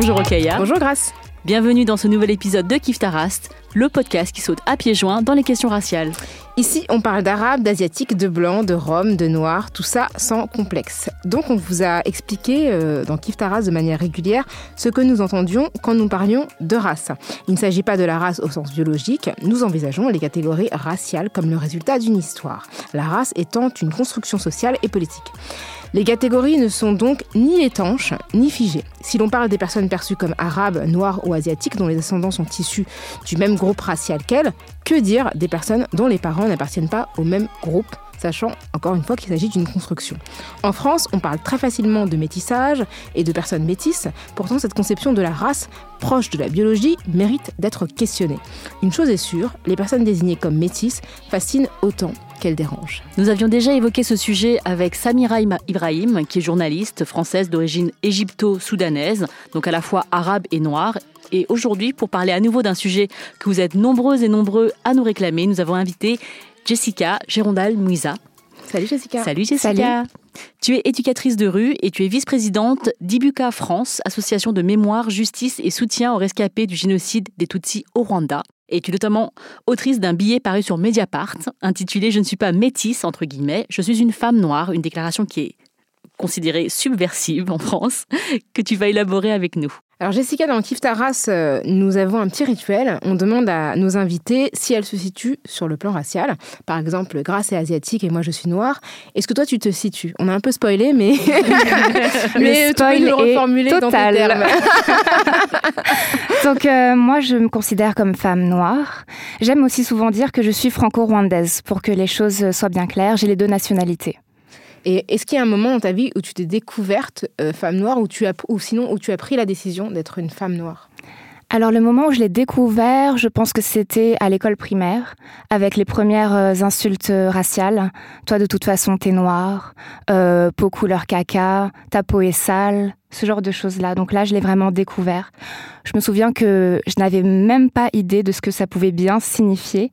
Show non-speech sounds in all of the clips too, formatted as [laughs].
Bonjour Okaya. Bonjour Grace. Bienvenue dans ce nouvel épisode de Kif Tarast, le podcast qui saute à pieds joints dans les questions raciales. Ici, on parle d'arabe, d'asiatique, de blanc, de rome, de noir, tout ça sans complexe. Donc, on vous a expliqué euh, dans Kif Taras de manière régulière ce que nous entendions quand nous parlions de race. Il ne s'agit pas de la race au sens biologique, nous envisageons les catégories raciales comme le résultat d'une histoire, la race étant une construction sociale et politique. Les catégories ne sont donc ni étanches ni figées. Si l'on parle des personnes perçues comme arabes, noires ou asiatiques dont les ascendants sont issus du même groupe racial qu'elles, que dire des personnes dont les parents n'appartiennent pas au même groupe sachant encore une fois qu'il s'agit d'une construction. En France, on parle très facilement de métissage et de personnes métisses, pourtant cette conception de la race proche de la biologie mérite d'être questionnée. Une chose est sûre, les personnes désignées comme métisses fascinent autant qu'elles dérangent. Nous avions déjà évoqué ce sujet avec Samira Ibrahim, qui est journaliste française d'origine égypto-soudanaise, donc à la fois arabe et noire. Et aujourd'hui, pour parler à nouveau d'un sujet que vous êtes nombreuses et nombreux à nous réclamer, nous avons invité Jessica Gérondal Mouisa. Salut Jessica. Salut Jessica. Tu es éducatrice de rue et tu es vice-présidente d'Ibuka France, association de mémoire, justice et soutien aux rescapés du génocide des Tutsis au Rwanda. Et tu es notamment autrice d'un billet paru sur Mediapart intitulé Je ne suis pas métisse, entre guillemets, je suis une femme noire, une déclaration qui est considérée subversive en France, que tu vas élaborer avec nous. Alors Jessica, dans Kif Taras, euh, nous avons un petit rituel. On demande à nos invités si elles se situent sur le plan racial. Par exemple, Grace est asiatique et moi je suis noire. Est-ce que toi tu te situes? On a un peu spoilé, mais, [laughs] [laughs] mais tu peux reformuler dans tes termes. [laughs] Donc euh, moi je me considère comme femme noire. J'aime aussi souvent dire que je suis franco-rwandaise pour que les choses soient bien claires. J'ai les deux nationalités. Et est-ce qu'il y a un moment dans ta vie où tu t'es découverte euh, femme noire ou, tu as, ou sinon où tu as pris la décision d'être une femme noire? Alors le moment où je l'ai découvert, je pense que c'était à l'école primaire, avec les premières euh, insultes raciales. Toi de toute façon t'es noir, euh, peau couleur caca, ta peau est sale, ce genre de choses-là. Donc là je l'ai vraiment découvert. Je me souviens que je n'avais même pas idée de ce que ça pouvait bien signifier,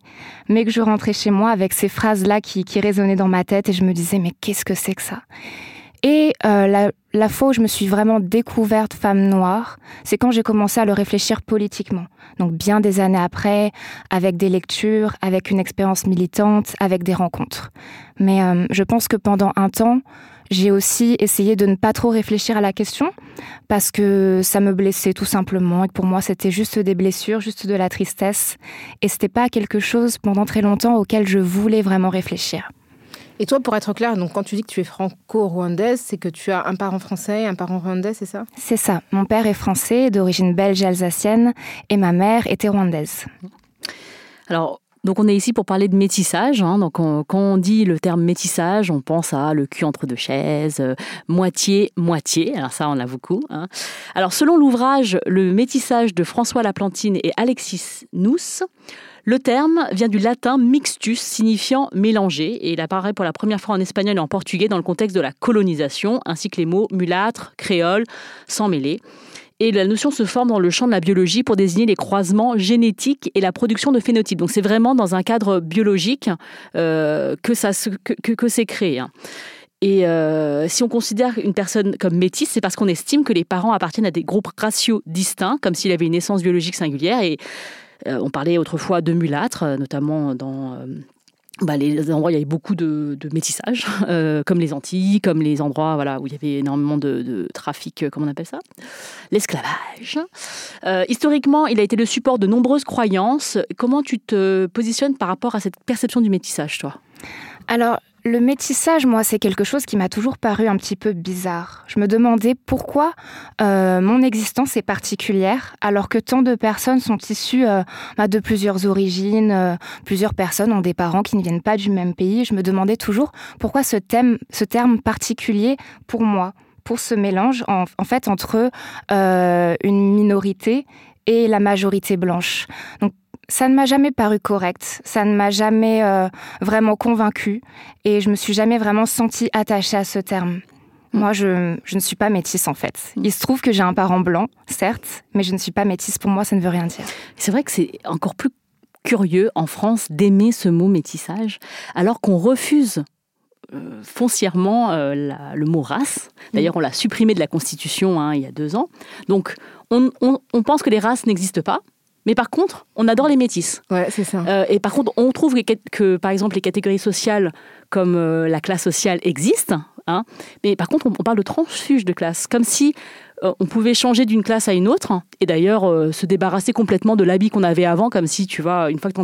mais que je rentrais chez moi avec ces phrases-là qui, qui résonnaient dans ma tête et je me disais mais qu'est-ce que c'est que ça? Et euh, la, la, fois où je me suis vraiment découverte femme noire, c'est quand j'ai commencé à le réfléchir politiquement. Donc bien des années après, avec des lectures, avec une expérience militante, avec des rencontres. Mais euh, je pense que pendant un temps, j'ai aussi essayé de ne pas trop réfléchir à la question parce que ça me blessait tout simplement et que pour moi c'était juste des blessures, juste de la tristesse et c'était pas quelque chose pendant très longtemps auquel je voulais vraiment réfléchir. Et toi, pour être clair, donc quand tu dis que tu es franco-rwandaise, c'est que tu as un parent français et un parent rwandais, c'est ça? C'est ça. Mon père est français, d'origine belge et alsacienne, et ma mère était rwandaise. Alors, donc on est ici pour parler de métissage. Hein. Donc quand on dit le terme métissage, on pense à le cul entre deux chaises, euh, moitié moitié. Alors ça, on a beaucoup. Hein. Alors selon l'ouvrage Le métissage de François Laplantine et Alexis Nous, le terme vient du latin mixtus, signifiant mélanger, et il apparaît pour la première fois en espagnol et en portugais dans le contexte de la colonisation, ainsi que les mots mulâtre, créole, sans mêler. Et la notion se forme dans le champ de la biologie pour désigner les croisements génétiques et la production de phénotypes. Donc c'est vraiment dans un cadre biologique euh, que, ça, que, que, c'est créé. Hein. Et euh, si on considère une personne comme métisse, c'est parce qu'on estime que les parents appartiennent à des groupes raciaux distincts, comme s'il avait une naissance biologique singulière. Et on parlait autrefois de mulâtres, euh, notamment dans euh, bah, les endroits où il y avait beaucoup de, métissage, [laughs] comme les Antilles, comme les endroits où il y avait énormément de, trafic, comment on appelle ça? L'esclavage. historiquement, il a été le support de nombreuses croyances. Comment tu te positionnes par rapport à cette perception du métissage, toi? Alors, le métissage, moi, c'est quelque chose qui m'a toujours paru un petit peu bizarre. Je me demandais pourquoi euh, mon existence est particulière alors que tant de personnes sont issues euh, bah, de plusieurs origines, euh, plusieurs personnes ont des parents qui ne viennent pas du même pays. Je me demandais toujours pourquoi ce, thème, terme particulier pour moi, pour ce mélange en, fait entre une minorité et la majorité blanche. Ça ne m'a jamais paru correct, ça ne m'a jamais euh, vraiment convaincu et je me suis jamais vraiment sentie attachée à ce terme. Mm. Moi, je, je, ne suis pas métisse en fait. Mm. Il se trouve que j'ai un parent blanc, certes, mais je ne suis pas métisse. Pour moi, ça ne veut rien dire. C'est vrai que c'est encore plus curieux en France d'aimer ce mot métissage, alors qu'on refuse foncièrement le mot race. D'ailleurs, on l'a supprimé de la Constitution hein, il y a deux ans. Donc, on, pense que les races n'existent pas. Mais par contre, on adore les métis. Ouais, c'est ça. et par contre, on trouve que, par exemple, les catégories sociales comme la classe sociale existent. Hein. mais par contre, on, parle de transfuge de classe, comme si on pouvait changer d'une classe à une autre, et d'ailleurs se débarrasser complètement de l'habit qu'on avait avant, comme si, tu vois, une fois que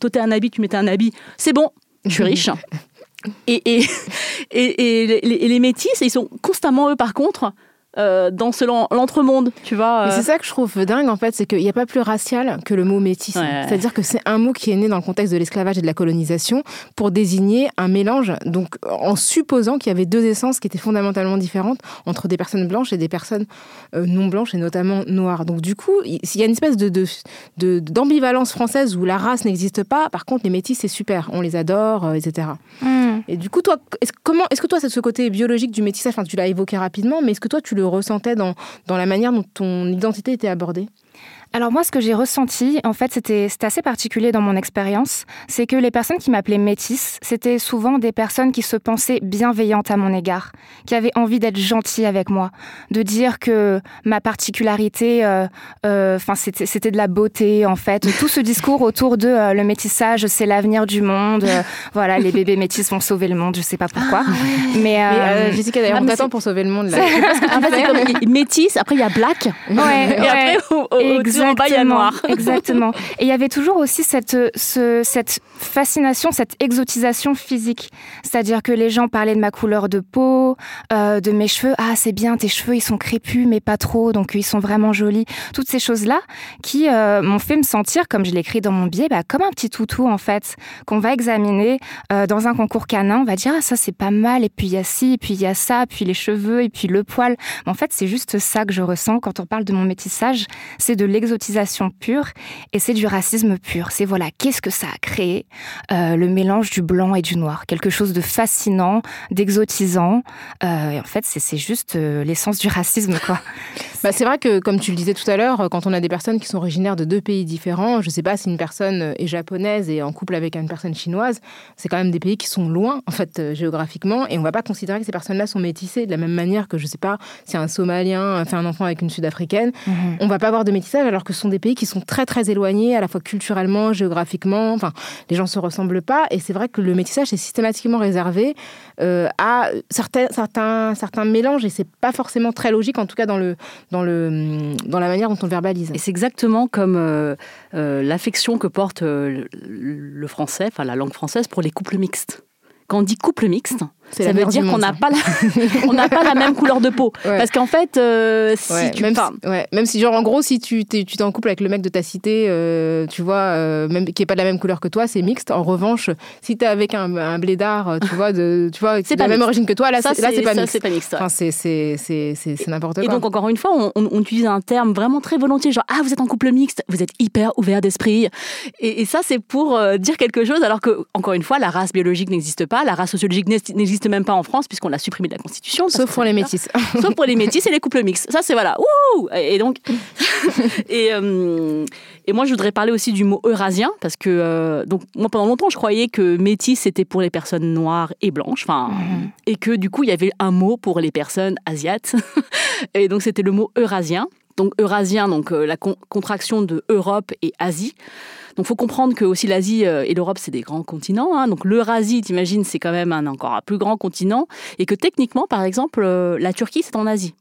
tu un habit, tu mettais un habit, c'est bon, je suis riche. [laughs] Et, [laughs] et, et, les, les, métis, ils sont constamment, eux, par contre, euh, dans ce l'entremonde, tu vois. C'est euh. ça que je trouve dingue en fait, c'est qu'il n'y a pas plus racial que le mot métis. C'est-à-dire que c'est un mot qui est né dans le contexte de l'esclavage et de la colonisation pour désigner un mélange, donc en supposant qu'il y avait deux essences qui étaient fondamentalement différentes entre des personnes blanches et des personnes euh, non blanches et notamment noires. Donc du coup, il y a une espèce de d'ambivalence française où la race n'existe pas. Par contre, les métis c'est super, on les adore, etc. Hmm. Et du coup, toi, est-ce, comment, est-ce que toi, c'est ce côté biologique du métissage, enfin, tu l'as évoqué rapidement, mais est-ce que toi, tu le ressentais dans, dans la manière dont ton identité était abordée? Alors moi, ce que j'ai ressenti, en fait, c'était assez particulier dans mon expérience, c'est que les personnes qui m'appelaient métisse, c'était souvent des personnes qui se pensaient bienveillantes à mon égard, qui avaient envie d'être gentilles avec moi, de dire que ma particularité, euh, euh, enfin, c'était de la beauté, en fait. [laughs] Tout ce discours autour de euh, le métissage, c'est l'avenir du monde. voilà, les bébés métis vont sauver le monde, je sais pas pourquoi. Ah mais, mais Jessica, d'ailleurs, ah, on t'attend pour sauver le monde. Là. en [laughs] fait, c'est comme [laughs] métis, après il y a black, ouais, et après au, au, Exactement. [laughs] [laughs] Exactement. Et il y avait toujours aussi cette, ce, cette fascination, cette exotisation physique. C'est-à-dire que les gens parlaient de ma couleur de peau, euh, de mes cheveux. Ah, c'est bien, tes cheveux, ils sont crépus, mais pas trop, donc ils sont vraiment jolis. Toutes ces choses-là qui euh, m'ont fait me sentir, comme je l'écris dans mon billet, bah, comme un petit toutou, en fait, qu'on va examiner euh, dans un concours canin. On va dire, ah, ça, c'est pas mal, et puis il y a ci, et puis il y a ça, puis les cheveux, et puis le poil. en fait, c'est juste ça que je ressens quand on parle de mon métissage. C'est de l'exotisation pure et c'est du racisme pur. C'est voilà, qu'est-ce que ça a créé euh, Le mélange du blanc et du noir? Quelque chose de fascinant, d'exotisant. Euh, et en fait, c'est juste euh, l'essence du racisme, quoi. [laughs] bah, c'est vrai que, comme tu le disais tout à l'heure, quand on a des personnes qui sont originaires de deux pays différents, je sais pas si une personne est japonaise et en couple avec une personne chinoise, c'est quand même des pays qui sont loin, en fait, géographiquement, et on va pas considérer que ces personnes-là sont métissées de la même manière que, je sais pas, si un Somalien fait un enfant avec une Sud-Africaine, mhm. on va pas avoir de métissage alors que ce sont des pays qui sont très très éloignés, à la fois culturellement, géographiquement. Enfin, les gens se ressemblent pas. Et c'est vrai que le métissage est systématiquement réservé euh, à certains, certains, certains mélanges. Et c'est pas forcément très logique, en tout cas dans, le, dans, le, dans la manière dont on verbalise. Et c'est exactement comme euh, euh, l'affection que porte le français, enfin la langue française, pour les couples mixtes. Quand on dit couple mixte, ça veut dire qu'on n'a pas, la... on n'a pas la même [laughs] couleur de peau. Parce qu'en fait, euh, si tu même, si, même si, genre, en gros, si tu t'es, tu en couple avec le mec de ta cité, euh, tu vois, euh, même qui est pas de la même couleur que toi, c'est mixte. En revanche, si t'es avec un, un blédard, tu vois, de, tu vois, c'est de la même origine que toi, là, c'est, là, c'est pas mixte. C'est pas mixte. Enfin, c'est, c'est, c'est, c'est, n'importe quoi. Et donc, encore une fois, on, on, utilise un terme vraiment très volontiers, genre, ah, vous êtes en couple mixte, vous êtes hyper ouvert d'esprit. Et, et ça, c'est pour dire quelque chose, alors que, encore une fois, la race biologique n'existe pas, la race sociologique n'existe même pas en France, puisqu'on l'a supprimé de la Constitution. Sauf pour les métis. [laughs] Sauf pour les métis et les couples mixtes. Ça, c'est voilà. et donc, [laughs] et, euh, et moi, je voudrais parler aussi du mot eurasien, parce que euh, donc moi, pendant longtemps, je croyais que métis c'était pour les personnes noires et blanches, enfin, mhm. et que du coup, il y avait un mot pour les personnes asiates. [laughs] et donc, c'était le mot eurasien. Donc, eurasien, donc euh, la contraction de Europe et Asie. Donc, faut comprendre que aussi l'Asie euh, et l'Europe, c'est des grands continents. Hein. Donc, l'Eurasie, t'imagines, c'est quand même un encore un plus grand continent. Et que techniquement, par exemple, euh, la Turquie, c'est en Asie.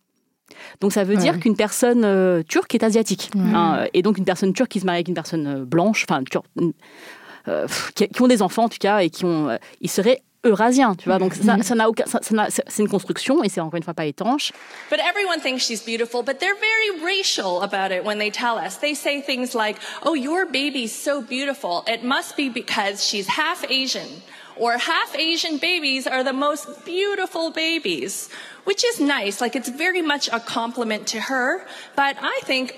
Donc ça veut dire qu'une personne euh, turque est asiatique. Hein. et donc une personne turque qui se marie avec une personne blanche, enfin qui, qui, ont des enfants en tout cas, et qui ont, ils seraient eurasien, tu vois. Donc ça, ça n'a aucun, ça, ça c'est une construction et c'est encore une fois pas étanche. But everyone thinks she's beautiful, but they're very racial about it when they tell us. They say things like, "Oh, your baby's so beautiful. It must be because she's half Asian." Or half Asian babies are the most beautiful babies, which is nice. Like it's very much a compliment to her, but I think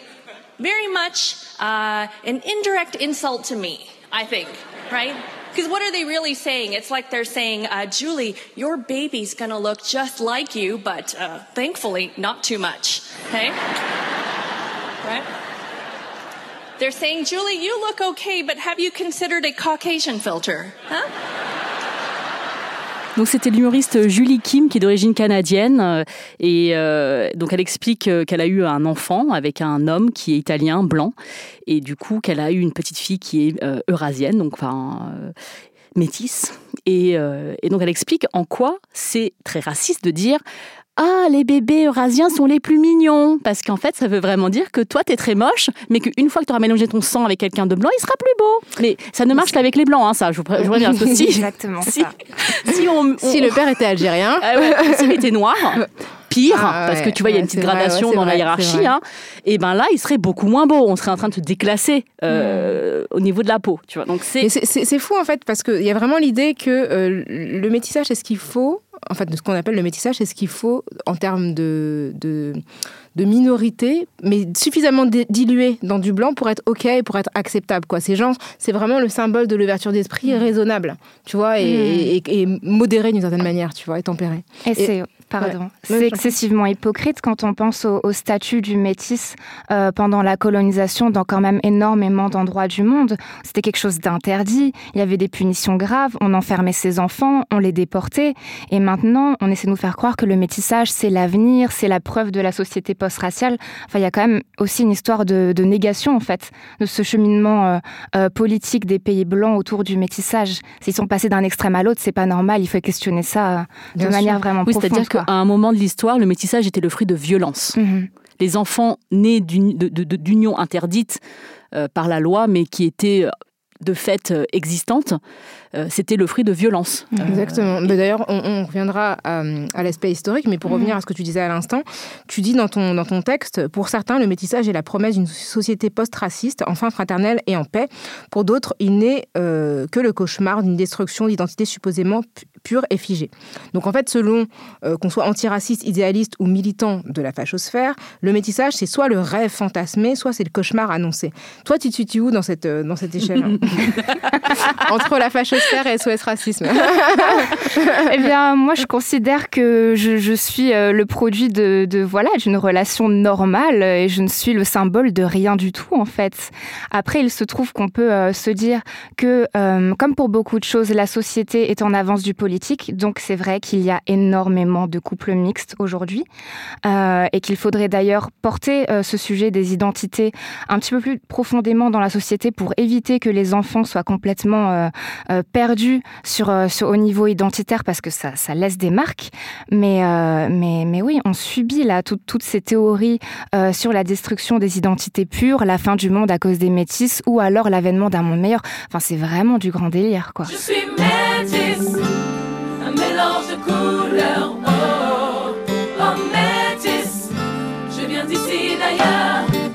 very much uh, an indirect insult to me. I think, right? Because what are they really saying? It's like they're saying, uh, Julie, your baby's gonna look just like you, but uh, thankfully not too much. Okay? right? They're saying, Julie, you look okay, but have you considered a Caucasian filter? Huh? Donc c'était l'humoriste Julie Kim qui est d'origine canadienne euh, et euh, donc elle explique euh, qu'elle a eu un enfant avec un homme qui est italien blanc et du coup qu'elle a eu une petite fille qui est eurasienne donc enfin métisse et, et donc elle explique en quoi c'est très raciste de dire ah, les bébés eurasiens sont les plus mignons. Parce qu'en fait, ça veut vraiment dire que toi, t'es très moche, mais qu'une fois que tu auras mélangé ton sang avec quelqu'un de blanc, il sera plus beau. Mais ça ne marche qu'avec les blancs, hein, ça. Je vous, je préviens. Si, Exactement [laughs] si, Si, on, si le père était algérien. Ah ouais, s'il était noir. Pire, ah parce que tu vois, il y a une petite gradation dans la hiérarchie. Hein, et ben là, il serait beaucoup moins beau. On serait en train de se déclasser euh, mm. au niveau de la peau. Tu vois. Donc c'est c'est fou en fait parce qu'il y a vraiment l'idée que euh, le métissage c'est ce qu'il faut en fait, de ce qu'on appelle le métissage, c'est ce qu'il faut en termes de, de, minorité, mais suffisamment dilué dans du blanc pour être OK, pour être acceptable. Quoi. Ces gens, c'est vraiment le symbole de l'ouverture d'esprit mmh. raisonnable, tu vois, et, mmh. modéré d'une certaine manière, tu vois, et tempéré. Et, c'est Pardon. C'est excessivement hypocrite quand on pense au, statut du métis euh, pendant la colonisation dans quand même énormément d'endroits du monde. C'était quelque chose d'interdit. Il y avait des punitions graves. On enfermait ses enfants, on les déportait. Et maintenant, on essaie de nous faire croire que le métissage, c'est l'avenir, c'est la preuve de la société post-raciale. Enfin, il y a quand même aussi une histoire de, négation, en fait, de ce cheminement euh, euh, politique des pays blancs autour du métissage. S'ils sont passés d'un extrême à l'autre, c'est pas normal. Il faut questionner ça de manière vraiment oui, C'est-à-dire qu'à un moment de l'histoire, le métissage était le fruit de violence. Mhm. Les enfants nés d'union interdite euh, par la loi, mais qui étaient de fait existantes, euh, c'était le fruit de violence. Euh, Exactement. D'ailleurs, on, reviendra à, l'aspect historique, mais pour mm. revenir à ce que tu disais à l'instant, tu dis dans ton, dans ton texte, pour certains, le métissage est la promesse d'une société post-raciste, enfin fraternelle et en paix. Pour d'autres, il n'est euh, que le cauchemar d'une destruction d'identité supposément pure et figée. Donc en fait, selon qu'on soit antiraciste, idéaliste ou militant de la fachosphère, le métissage, c'est soit le rêve fantasmé, soit c'est le cauchemar annoncé. Toi, tu te situes où dans cette, dans cette échelle? [laughs] Entre la fachosphère SOS Racisme [laughs] Eh bien, moi, je considère que je, suis euh, le produit de, voilà d'une relation normale et je ne suis le symbole de rien du tout, en fait. Après, il se trouve qu'on peut euh, se dire que, euh, comme pour beaucoup de choses, la société est en avance du politique. Donc, c'est vrai qu'il y a énormément de couples mixtes aujourd'hui et qu'il faudrait d'ailleurs porter ce sujet des identités un petit peu plus profondément dans la société pour éviter que les enfants soient complètement perdu sur, euh, sur, au niveau identitaire parce que ça, laisse des marques. Mais, euh, mais, mais oui, on subit là toutes ces théories euh, sur la destruction des identités pures, la fin du monde à cause des métis ou alors l'avènement d'un monde meilleur. Enfin, c'est vraiment du grand délire, quoi. Je suis un mélange de couleurs.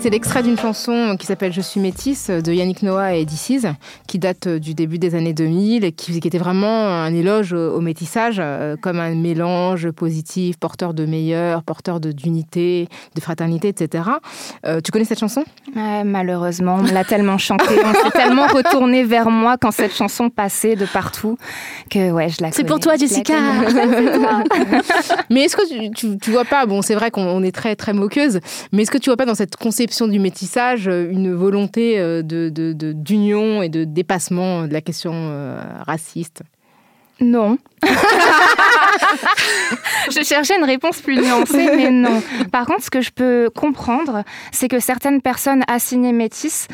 C'est l'extrait d'une chanson qui s'appelle Je suis métisse de Yannick Noah et DC's, qui date euh, du début des années 2000 et qui, était vraiment un éloge au, métissage, euh, comme un mélange positif, porteur de meilleur, porteur d'unité, de, fraternité, etc. Euh, tu connais cette chanson? Malheureusement, on l'a tellement chantée, on s'est tellement retourné vers moi quand cette chanson passait de partout que ouais, je la C'est pour toi, Jessica. [laughs] Mais est-ce que tu, tu, vois pas, bon, c'est vrai qu'on est très, très moqueuse, mais est-ce que tu vois pas dans cette conception du métissage euh, une volonté euh, d'union de, et de dépassement de la question euh, raciste Non. [laughs] je cherchais une réponse plus nuancée, mais non. Par contre, ce que je peux comprendre, c'est que certaines personnes assignées métisses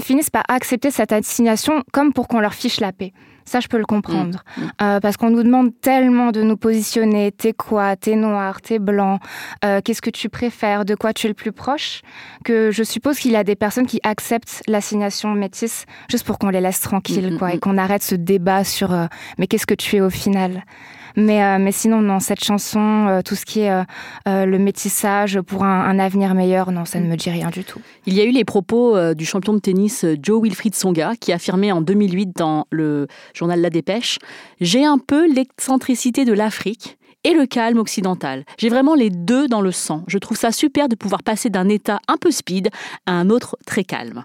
finissent par accepter cette assignation comme pour qu'on leur fiche la paix. Ça, je peux le comprendre. Mm. Mm. Euh, parce qu'on nous demande tellement de nous positionner. T'es quoi? T'es noir? T'es blanc? Euh, Qu'est-ce que tu préfères? De quoi tu es le plus proche? Que je suppose qu'il y a des personnes qui acceptent l'assignation métisse juste pour qu'on les laisse tranquilles, mm, quoi, et qu'on arrête ce débat sur euh, mais qu'est-ce que tu es au final? Mais, euh, mais sinon, non, cette chanson, euh, tout ce qui est euh, le métissage pour un, avenir meilleur, non, ça ne me dit rien du tout. Il y a eu les propos du champion de tennis Joe Wilfried Songa qui affirmait en 2008 dans le journal La Dépêche J'ai un peu l'excentricité de l'Afrique et le calme occidental. J'ai vraiment les deux dans le sang. Je trouve ça super de pouvoir passer d'un état un peu speed à un autre très calme.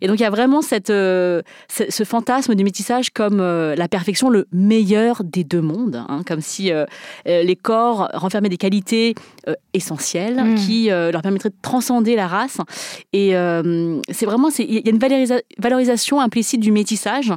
Et donc il y a vraiment cette, euh, ce, fantasme du métissage comme euh, la perfection, le meilleur des deux mondes, hein, comme si euh, les corps renfermaient des qualités essentielles mm. qui leur permettraient de transcender la race. Et c'est vraiment, il y a une valorisation implicite du métissage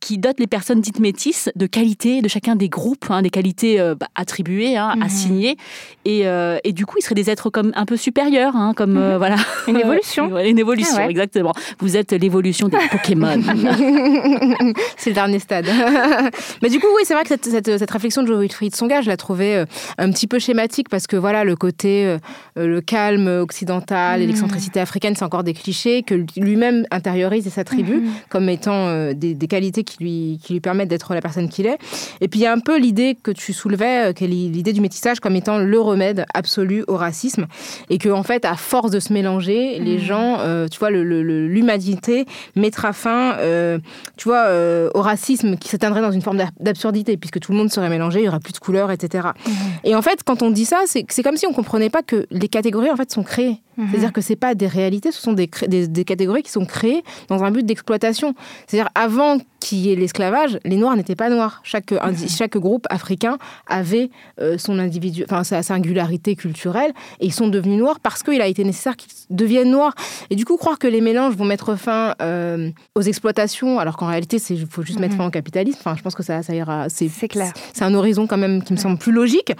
qui dote les personnes dites métisses de qualités de chacun des groupes, hein, des qualités bah, attribuées, hein, assignées. Et, et, du coup, ils seraient des êtres comme un peu supérieurs, comme mm-hmm. voilà. Une [laughs] évolution. une évolution, ah exactement. Vous êtes l'évolution des Pokémon. [laughs] c'est le dernier stade. [laughs] Mais du coup, oui, c'est vrai que cette, cette, réflexion de Wilfried Songa, je la trouvais euh, un petit peu schématique parce que voilà, le côté, euh, le calme occidental et mm. l'excentricité africaine, c'est encore des clichés que lui-même intériorise et s'attribue comme étant euh, des, des, qualités qui lui, qui lui permettent d'être la personne qu'il est. Et puis il y a un peu l'idée que tu soulevais, l'idée du métissage comme étant le remède absolu au racisme et que en fait, à force de se mélanger, les mm. gens euh, tu vois, l'humanité mettra fin, euh, tu vois, euh, au racisme qui s'atteindrait dans une forme d'absurdité, puisque tout le monde serait mélangé, il y aura plus de couleurs, etc. Mmh. Et en fait, quand on dit ça, c'est comme si on comprenait pas que les catégories en fait sont créées. Mmh. C'est-à-dire que c'est pas des réalités, ce sont des, des, catégories qui sont créées dans un but d'exploitation. C'est-à-dire avant qu'il y ait l'esclavage, les Noirs n'étaient pas noirs. Chaque, chaque groupe africain avait son individu, enfin sa singularité culturelle, et ils sont devenus noirs parce qu'il a été nécessaire qu'ils deviennent noirs. Et du coup, croire que les mélanges vont mettre fin euh, aux exploitations, alors qu'en réalité, il faut juste mettre mhm. fin au capitalisme. Enfin, je pense que ça, ça ira. C'est clair. C'est un horizon quand même qui me semble plus logique.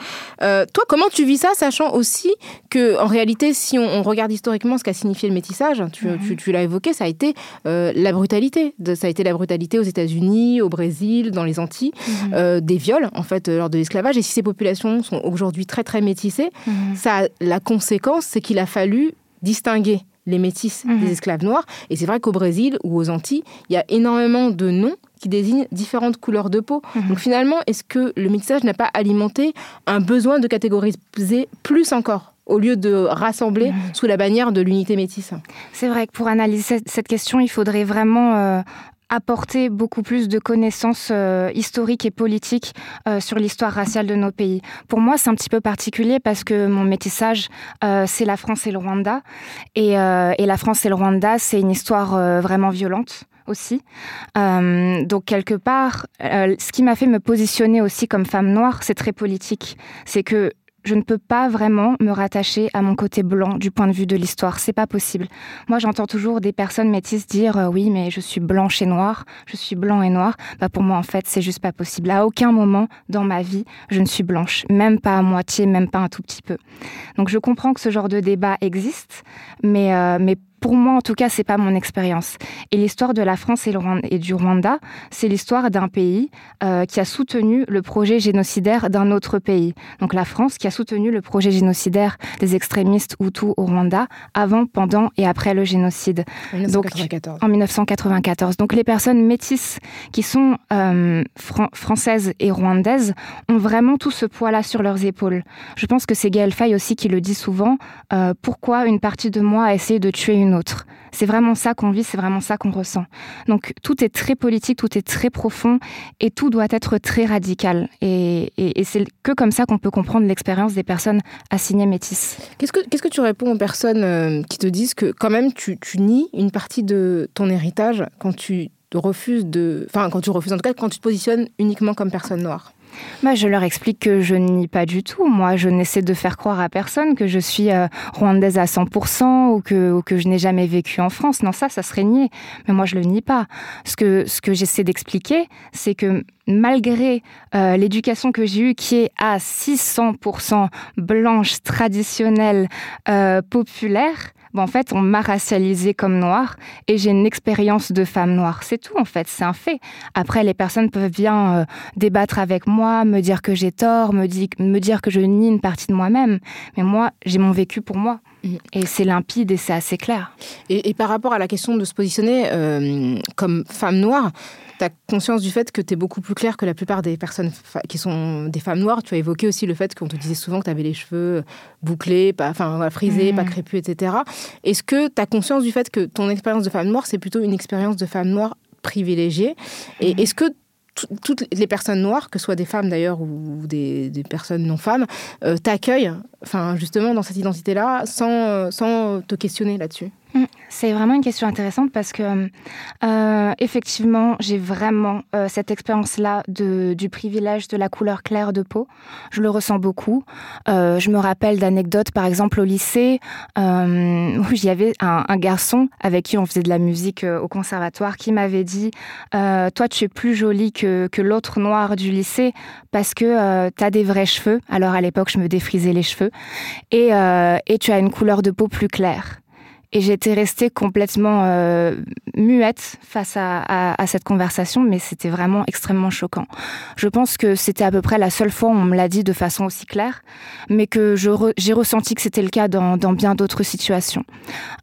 Euh, toi, comment tu vis ça, sachant aussi que, en réalité, si on, regarde historiquement ce qu'a signifié le métissage, tu, mhm. tu, l'as évoqué, ça a été euh, la brutalité. ça a été la brutalité aux États-Unis, au Brésil, dans les Antilles, mhm. des viols en fait lors de l'esclavage. Et si ces populations sont aujourd'hui très très métissées, ça, la conséquence, c'est qu'il a fallu distinguer les métis des mhm. esclaves noirs. Et c'est vrai qu'au Brésil ou aux Antilles, il y a énormément de noms qui désignent différentes couleurs de peau. Mhm. Donc finalement, est-ce que le métissage n'a pas alimenté un besoin de catégoriser plus encore au lieu de rassembler sous la bannière de l'unité métisse? C'est vrai que pour analyser cette question, il faudrait vraiment euh, apporter beaucoup plus de connaissances euh, historiques et politiques euh, sur l'histoire raciale de nos pays. Pour moi, c'est un petit peu particulier parce que mon métissage, euh, c'est la France et le Rwanda. Et, et la France et le Rwanda, c'est une histoire vraiment violente aussi. donc quelque part, ce qui m'a fait me positionner aussi comme femme noire, c'est très politique. C'est que je ne peux pas vraiment me rattacher à mon côté blanc du point de vue de l'histoire. C'est pas possible. Moi, j'entends toujours des personnes métisses dire euh, oui, mais je suis blanche et noire, je suis blanc et noir. Bah, pour moi, en fait, c'est juste pas possible. À aucun moment dans ma vie, je ne suis blanche, même pas à moitié, même pas un tout petit peu. Donc, je comprends que ce genre de débat existe, mais, euh, mais pour moi, en tout cas, c'est pas mon expérience. Et l'histoire de la France et, du Rwanda, c'est l'histoire d'un pays euh, qui a soutenu le projet génocidaire d'un autre pays. Donc la France qui a soutenu le projet génocidaire des extrémistes Hutus au Rwanda avant, pendant et après le génocide. En 1994. Donc, en 1994. Donc les personnes métisses qui sont euh, françaises et rwandaises ont vraiment tout ce poids-là sur leurs épaules. Je pense que c'est Gaël Faye aussi qui le dit souvent. Euh, pourquoi une partie de moi a essayé de tuer une C'est vraiment ça qu'on vit, c'est vraiment ça qu'on ressent. Donc tout est très politique, tout est très profond et tout doit être très radical. Et, c'est que comme ça qu'on peut comprendre l'expérience des personnes assignées métisses. Qu'est-ce que, qu'est-ce que tu réponds aux personnes euh, qui te disent que quand même tu, tu nies une partie de ton héritage quand tu refuses de... Enfin, quand tu refuses, en tout cas, quand tu te positionnes uniquement comme personne noire? Bah, je leur explique que je nie pas du tout. Moi, je n'essaie de faire croire à personne que je suis euh, rwandaise à 100% ou que, je n'ai jamais vécu en France. Non, ça, ça serait nier. Mais moi, je le nie pas. Ce que, ce que j'essaie d'expliquer, c'est que malgré euh, l'éducation que j'ai eue, qui est à 600% blanche, traditionnelle, euh, populaire, en fait, on m'a racialisée comme noire et j'ai une expérience de femme noire. C'est tout, en fait, c'est un fait. Après, les personnes peuvent bien euh, débattre avec moi, me dire que j'ai tort, me, me dire que je nie une partie de moi-même. Mais moi, j'ai mon vécu pour moi. Mm. Et c'est limpide et c'est assez clair. Et, par rapport à la question de se positionner euh, comme femme noire, tu as conscience du fait que tu es beaucoup plus clair que la plupart des personnes qui sont des femmes noires. Tu as évoqué aussi le fait qu'on te disait souvent que tu avais les cheveux bouclés, pas, enfin, frisés, pas mmh. crépus, etc. Est-ce que tu as conscience du fait que ton expérience de femme noire, c'est plutôt une expérience de femme noire privilégiée? Et mmh. est-ce que tout- toutes les personnes noires, que ce soit des femmes d'ailleurs ou des, des personnes non femmes, euh, t'accueillent, enfin justement dans cette identité-là, sans, euh, sans te questionner là-dessus? C'est vraiment une question intéressante parce que, euh, effectivement, j'ai vraiment euh, cette expérience-là du privilège de la couleur claire de peau. Je le ressens beaucoup. Euh, je me rappelle d'anecdotes, par exemple, au lycée, euh, [laughs] où il y avait un, un garçon avec qui on faisait de la musique euh, au conservatoire qui m'avait dit euh, Toi, tu es plus jolie que, que l'autre noir du lycée parce que tu as des vrais cheveux. Alors, à l'époque, je me défrisais les cheveux. Et, euh, et tu as une couleur de peau plus claire. Et j'étais restée complètement euh, muette face à, cette conversation, mais c'était vraiment extrêmement choquant. Je pense que c'était à peu près la seule fois où on me l'a dit de façon aussi claire, mais que j'ai ressenti que c'était le cas dans, bien d'autres situations.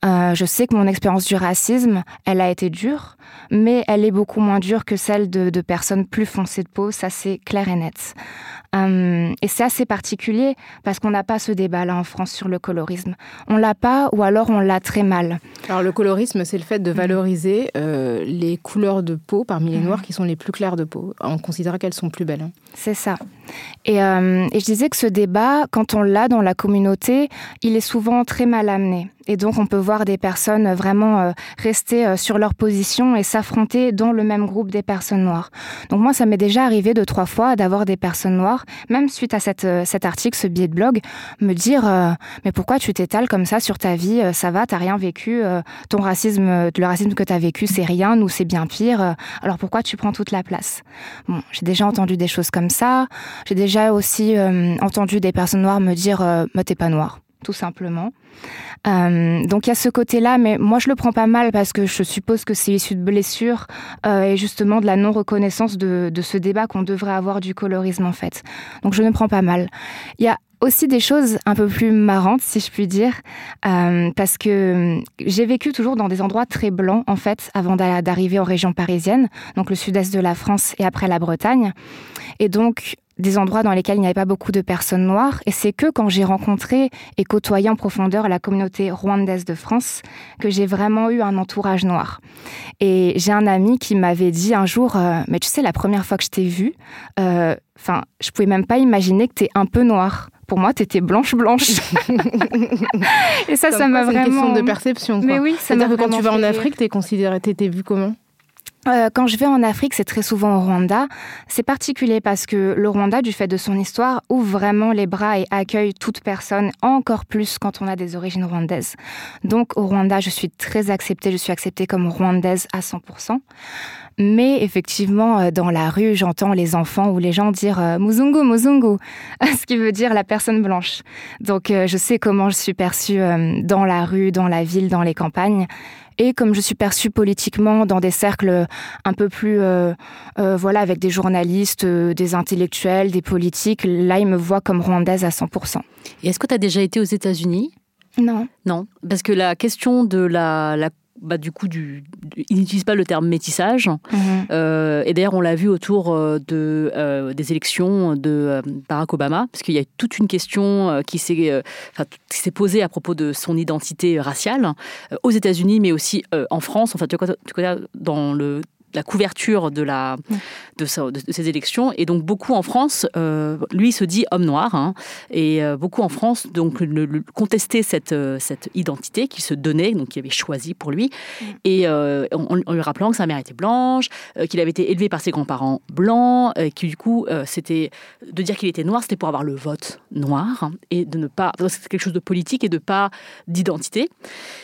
Euh, je sais que mon expérience du racisme, elle a été dure, mais elle est beaucoup moins dure que celle de, de personnes plus foncées de peau, ça c'est clair et net. Euh, et c'est assez particulier parce qu'on n'a pas ce débat-là en France sur le colorisme. On l'a pas ou alors on l'a très mal. Alors le colorisme, c'est le fait de valoriser euh, les couleurs de peau parmi les noirs qui sont les plus claires de peau, en considérant qu'elles sont plus belles. hein. C'est ça. Et, euh, et je disais que ce débat, quand on l'a dans la communauté, il est souvent très mal amené. Et donc on peut voir des personnes vraiment euh, rester euh, sur leur position et s'affronter dans le même groupe des personnes noires. Donc moi, ça m'est déjà arrivé deux, trois fois d'avoir des personnes noires, même suite à cette, euh, cet article, ce billet de blog, me dire euh, Mais pourquoi tu t'étales comme ça sur ta vie Euh, Ça va, t'as rien vécu euh, Ton racisme, euh, le racisme que t'as vécu, c'est rien, nous c'est bien pire. Euh, Alors pourquoi tu prends toute la place? Bon, j'ai déjà entendu des choses comme ça. J'ai déjà aussi euh, entendu des personnes noires me dire euh, Bah, t'es pas noir, tout simplement. Euh, donc il y a ce côté-là, mais moi je le prends pas mal parce que je suppose que c'est issu de blessures euh, et justement de la non-reconnaissance de, ce débat qu'on devrait avoir du colorisme en fait. Donc je ne prends pas mal. Il y a aussi des choses un peu plus marrantes, si je puis dire, euh, parce que j'ai vécu toujours dans des endroits très blancs, en fait, avant d'a- d'arriver en région parisienne, donc le sud-est de la France et après la Bretagne. Et donc, des endroits dans lesquels il n'y avait pas beaucoup de personnes noires. Et c'est que quand j'ai rencontré et côtoyé en profondeur la communauté rwandaise de France que j'ai vraiment eu un entourage noir. Et j'ai un ami qui m'avait dit un jour, euh, mais tu sais, la première fois que je t'ai vue, euh, enfin, je pouvais même pas imaginer que t'es un peu noire. Pour moi, t'étais blanche blanche. [laughs] et ça, Comme ça m'a quoi, c'est une question vraiment. de perception. quoi. Mais oui, ça m'a C'est-à-dire que quand vraiment tu vas en. Afrique, t'es considéré, t'es vu comment? Euh, quand je vais en Afrique, c'est très souvent au Rwanda. C'est particulier parce que le Rwanda, du fait de son histoire, ouvre vraiment les bras et accueille toute personne, encore plus quand on a des origines rwandaises. Donc au Rwanda, je suis très acceptée, je suis acceptée comme rwandaise à 100%. Mais effectivement, euh, dans la rue, j'entends les enfants ou les gens dire euh, Muzungu, Muzungu, [laughs] ce qui veut dire la personne blanche. Donc euh, je sais comment je suis perçue euh, dans la rue, dans la ville, dans les campagnes. Et comme je suis perçue politiquement dans des cercles un peu plus, euh, euh, voilà, avec des journalistes, euh, des intellectuels, des politiques, là, ils me voient comme rwandaise à 100%. Et est-ce que tu as déjà été aux États-Unis? Non. Non, parce que la question de la, la bah, du coup, du, du- ils n'utilisent pas le terme métissage. Euh, et d'ailleurs, on l'a vu autour euh, de, euh, des élections de Barack Obama, parce qu'il y a toute une question qui s'est enfin, posée à propos de son identité raciale aux États-Unis, mais aussi en France. Enfin, vois, dans le la couverture de, la, de, sa- de ces élections. Et donc, beaucoup en France, euh, lui se dit homme noir. hein, et euh, beaucoup en France donc, le, le- contestaient cette, euh, cette identité qu'il se donnait, donc qu'il avait choisi pour lui. Et euh, en, en lui rappelant que sa mère était blanche, qu'il avait été élevé par ses grands-parents blancs, et que du coup, c'était de dire qu'il était noir, c'était pour avoir le vote noir, hein, et de ne pas. C'est quelque chose de politique et de pas d'identité.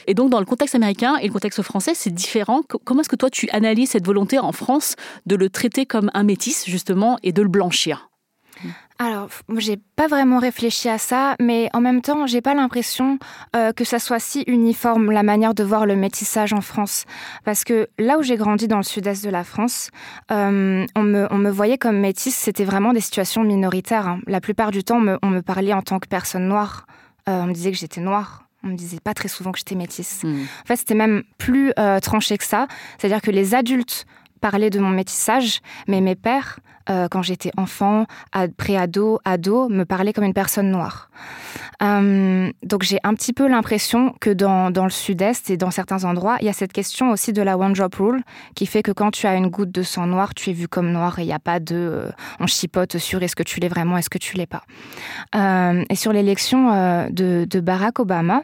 Et donc, dans le contexte américain et le contexte français, c'est différent. Co- Comment est-ce que toi, tu analyses cette volonté en France de le traiter comme un métis, justement, et de le blanchir Alors, j'ai pas vraiment réfléchi à ça, mais en même temps, j'ai pas l'impression euh, que ça soit si uniforme la manière de voir le métissage en France. Parce que là où j'ai grandi dans le sud-est de la France, euh, on, me, voyait comme métisse, c'était vraiment des situations minoritaires. hein. La plupart du temps, on me, on me parlait en tant que personne noire. Euh, on me disait que j'étais noire. On me disait pas très souvent que j'étais métisse. Hmm. En fait, c'était même plus euh, tranché que ça. C'est-à-dire que les adultes parler de mon métissage, mais mes pères, euh, quand j'étais enfant, pré-ado, ado, me parlaient comme une personne noire. Euh, donc j'ai un petit peu l'impression que dans, dans le sud-est et dans certains endroits, il y a cette question aussi de la one drop rule qui fait que quand tu as une goutte de sang noir, tu es vu comme noir et il n'y a pas de euh, on chipote sur est-ce que tu l'es vraiment, est-ce que tu l'es pas. Euh, et sur l'élection de, de, Barack Obama,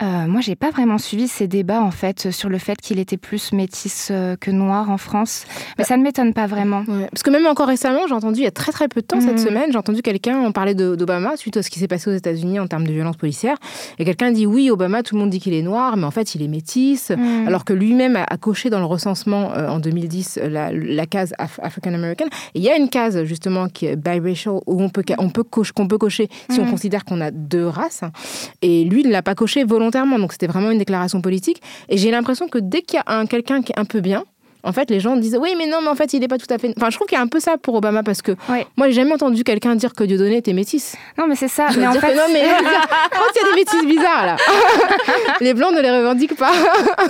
moi j'ai pas vraiment suivi ces débats en fait sur le fait qu'il était plus métis que noir en France, mais ça ne m'étonne pas vraiment. parce que même encore récemment, j'ai entendu il y a très très peu de temps cette mhm. semaine, j'ai entendu quelqu'un en parler d'Obama suite à ce qui s'est passé aux États-Unis en termes de violence policière. Et quelqu'un dit oui, Obama, tout le monde dit qu'il est noir, mais en fait, il est métis. Mm. Alors que lui-même a, coché dans le recensement euh, en 2010 la, la case African American. Et il y a une case justement qui est biracial où on peut, on peut cocher, qu'on peut cocher si on mm. considère qu'on a deux races. Et lui, ne l'a pas coché volontairement. Donc c'était vraiment une déclaration politique. Et j'ai l'impression que dès qu'il y a quelqu'un qui est un peu bien, en fait, les gens disent oui, mais non, mais en fait, il n'est pas tout à fait. Enfin, je trouve qu'il y a un peu ça pour Obama parce que moi, j'ai jamais entendu quelqu'un dire que Dieudonné était métisse. Non, mais c'est ça. Mais en fait, non, mais [laughs] quand il y a des métisses bizarres là, [laughs] les blancs ne les revendiquent pas.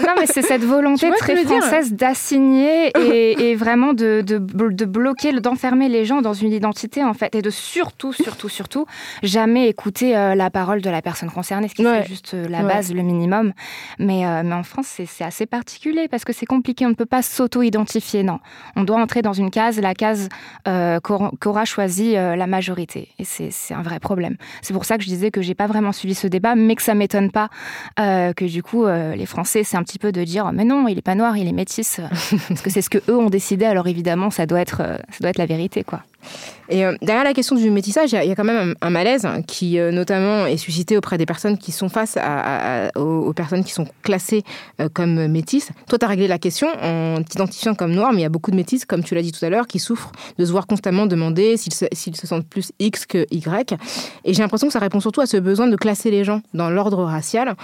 non, mais c'est cette volonté très française d'assigner et, vraiment de, de, de bloquer, d'enfermer les gens dans une identité en fait, et de surtout, surtout, surtout jamais écouter euh, la parole de la personne concernée, ce qui est juste euh, la base, le minimum. Mais, euh, mais en France, c'est assez particulier parce que c'est compliqué. On ne peut pas s'auto-identifier, non. On doit entrer dans une case, la case euh, qu'aura choisi euh, la majorité. Et c'est un vrai problème. C'est pour ça que je disais que j'ai pas vraiment suivi ce débat, mais que ça m'étonne pas euh, que du coup, les Français, c'est un petit peu de dire, mais non, il est pas noir, il est métis. [laughs] parce que c'est ce que eux ont décidé, alors évidemment, ça doit être, ça doit être la vérité, quoi. Et euh, derrière la question du métissage, il y, a quand même un, malaise qui euh, notamment est suscité auprès des personnes qui sont face aux, personnes qui sont classées euh, comme métisses. Toi, tu as réglé la question en t'identifiant comme noir, mais il y a beaucoup de métisses, comme tu l'as dit tout à l'heure, qui souffrent de se voir constamment demander s'ils se, se, sentent plus X que Y. Et j'ai l'impression que ça répond surtout à ce besoin de classer les gens dans l'ordre racial.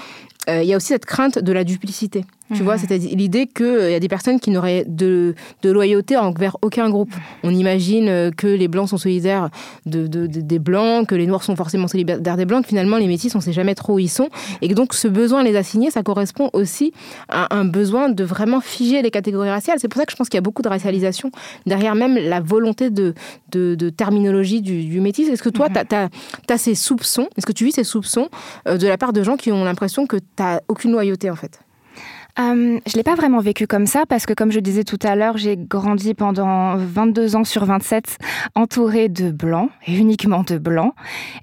Il y a aussi cette crainte de la duplicité. Tu vois, mhm. c'est l'idée qu'il y a des personnes qui n'auraient de, de, loyauté envers aucun groupe. On imagine que les Blancs sont solidaires de, des Blancs, que les Noirs sont forcément solidaires des Blancs, que finalement les Métis, on ne sait jamais trop où ils sont. Et que donc ce besoin de les assigner, ça correspond aussi à un besoin de vraiment figer les catégories raciales. C'est pour ça que je pense qu'il y a beaucoup de racialisation derrière même la volonté de, de, terminologie du, du métis. Est-ce que toi, mhm. tu as, ces soupçons, est-ce que tu vis ces soupçons euh, de la part de gens qui ont l'impression que tu n'as aucune loyauté en fait? Euh, je ne l'ai pas vraiment vécu comme ça parce que, comme je disais tout à l'heure, j'ai grandi pendant 22 ans sur 27 entourée de blancs, et uniquement de blancs,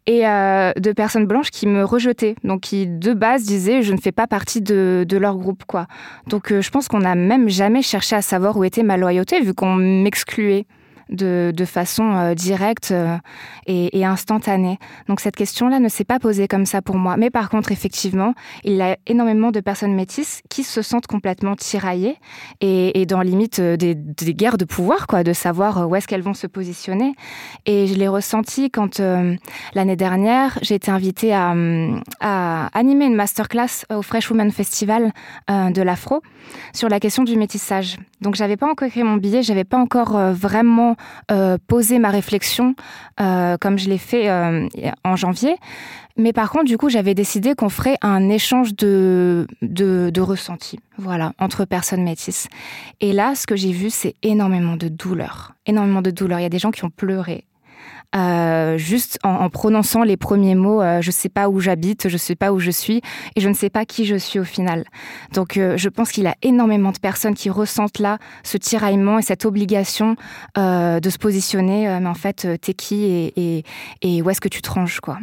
et euh, de personnes blanches qui me rejetaient, donc qui de base disaient je ne fais pas partie de, leur groupe. quoi. Donc euh, je pense qu'on n'a même jamais cherché à savoir où était ma loyauté vu qu'on m'excluait de, façon euh, directe euh, et, instantanée. Donc cette question-là ne s'est pas posée comme ça pour moi. Mais par contre, effectivement, il y a énormément de personnes métisses qui se sentent complètement tiraillées et, dans limite euh, des, guerres de pouvoir, quoi, de savoir où est-ce qu'elles vont se positionner. Et je l'ai ressenti quand l'année dernière, j'ai été invitée à, à, animer une masterclass au Fresh Women Festival de l'Afro sur la question du métissage. Donc j'avais pas encore écrit mon billet, j'avais pas encore vraiment euh, posé ma réflexion euh, comme je l'ai fait euh, en janvier. Mais par contre, du coup, j'avais décidé qu'on ferait un échange de, de, de ressentis, voilà, entre personnes métisses. Et là, ce que j'ai vu, c'est énormément de douleur. Énormément de douleur. Il y a des gens qui ont pleuré. Euh, juste en, prononçant les premiers mots, euh, je sais pas où j'habite, je sais pas où je suis et je ne sais pas qui je suis au final. Donc euh, je pense qu'il y a énormément de personnes qui ressentent là ce tiraillement et cette obligation de se positionner, mais en fait, t'es qui et, où est-ce que tu te ranges quoi.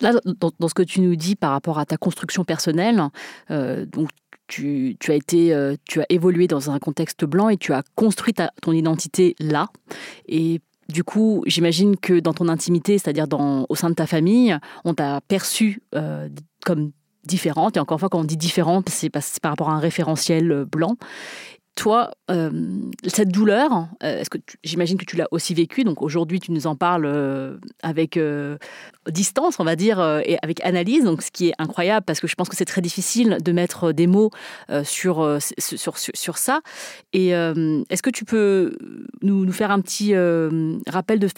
Là, dans, ce que tu nous dis par rapport à ta construction personnelle, donc tu, as été, tu as évolué dans un contexte blanc et tu as construit ton identité là. Et du coup, j'imagine que dans ton intimité, c'est-à-dire au sein de ta famille, on t'a perçu euh, comme différente. Et encore une fois, quand on dit différente, c'est par rapport à un référentiel euh, blanc. Toi, euh, cette douleur, euh, j'imagine que tu l'as aussi vécue. Donc aujourd'hui, tu nous en parles euh, avec distance, on va dire, et avec analyse. Donc ce qui est incroyable parce que je pense que c'est très difficile de mettre des mots sur, sur, sur, ça. Et est-ce que tu peux nous, faire un petit rappel de ce,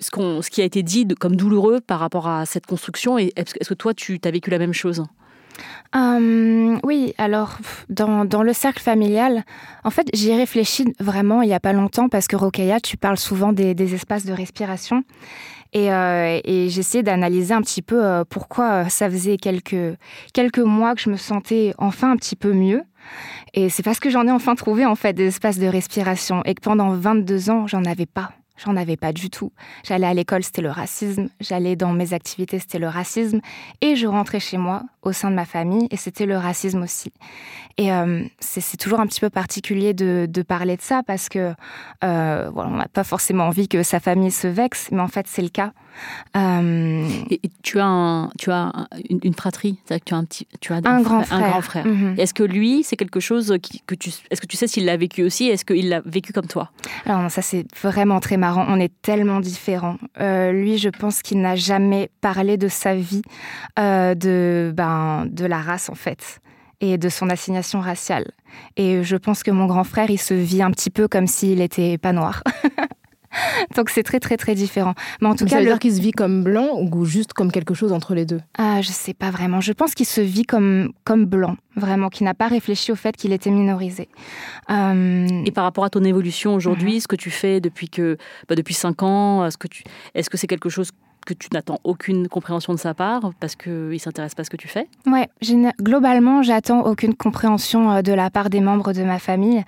ce qui a été dit comme douloureux par rapport à cette construction Et est-ce que toi, tu as vécu la même chose? Hum, oui, alors dans, dans, le cercle familial, en fait, j'y ai réfléchi vraiment il n'y a pas longtemps parce que Rokaya, tu parles souvent des, espaces de respiration. Et, euh, essayé d'analyser un petit peu euh, pourquoi euh, ça faisait quelques, quelques mois que je me sentais enfin un petit peu mieux. Et c'est parce que j'en ai enfin trouvé en fait des espaces de respiration et que pendant 22 ans, j'en avais pas. J'en avais pas du tout. J'allais à l'école, c'était le racisme. J'allais dans mes activités, c'était le racisme. Et je rentrais chez moi, au sein de ma famille, et c'était le racisme aussi. Et euh, c'est toujours un petit peu particulier de, parler de ça parce que euh, voilà, on n'a pas forcément envie que sa famille se vexe, mais en fait, c'est le cas. Euh... Et, tu as, un, tu as une, une fratrie, que tu as un petit, tu as un, grand frère. Un grand frère. Mm -hmm. Est-ce que lui, c'est quelque chose qui, que tu, est-ce que tu sais s'il l'a vécu aussi Est-ce qu'il l'a vécu comme toi? Alors non, ça c'est vraiment très marrant. On est tellement différents. Euh, lui, je pense qu'il n'a jamais parlé de sa vie, euh, de ben de la race en fait et de son assignation raciale. Et je pense que mon grand frère, il se vit un petit peu comme s'il n'était pas noir. [laughs] [laughs] Donc c'est très très très différent. Mais en tout Mais cas, ça veut le... dire qu'il se vit comme blanc ou juste comme quelque chose entre les deux? Ah, je sais pas vraiment. Je pense qu'il se vit comme comme blanc, vraiment, qui n'a pas réfléchi au fait qu'il était minorisé. Euh... Et par rapport à ton évolution aujourd'hui, -hmm. ce que tu fais depuis que bah, depuis cinq ans, est-ce que tu est-ce que c'est quelque chose que tu n'attends aucune compréhension de sa part parce qu'il ne s'intéresse pas à ce que tu fais? Ouais, globalement, j'attends aucune compréhension de la part des membres de ma famille.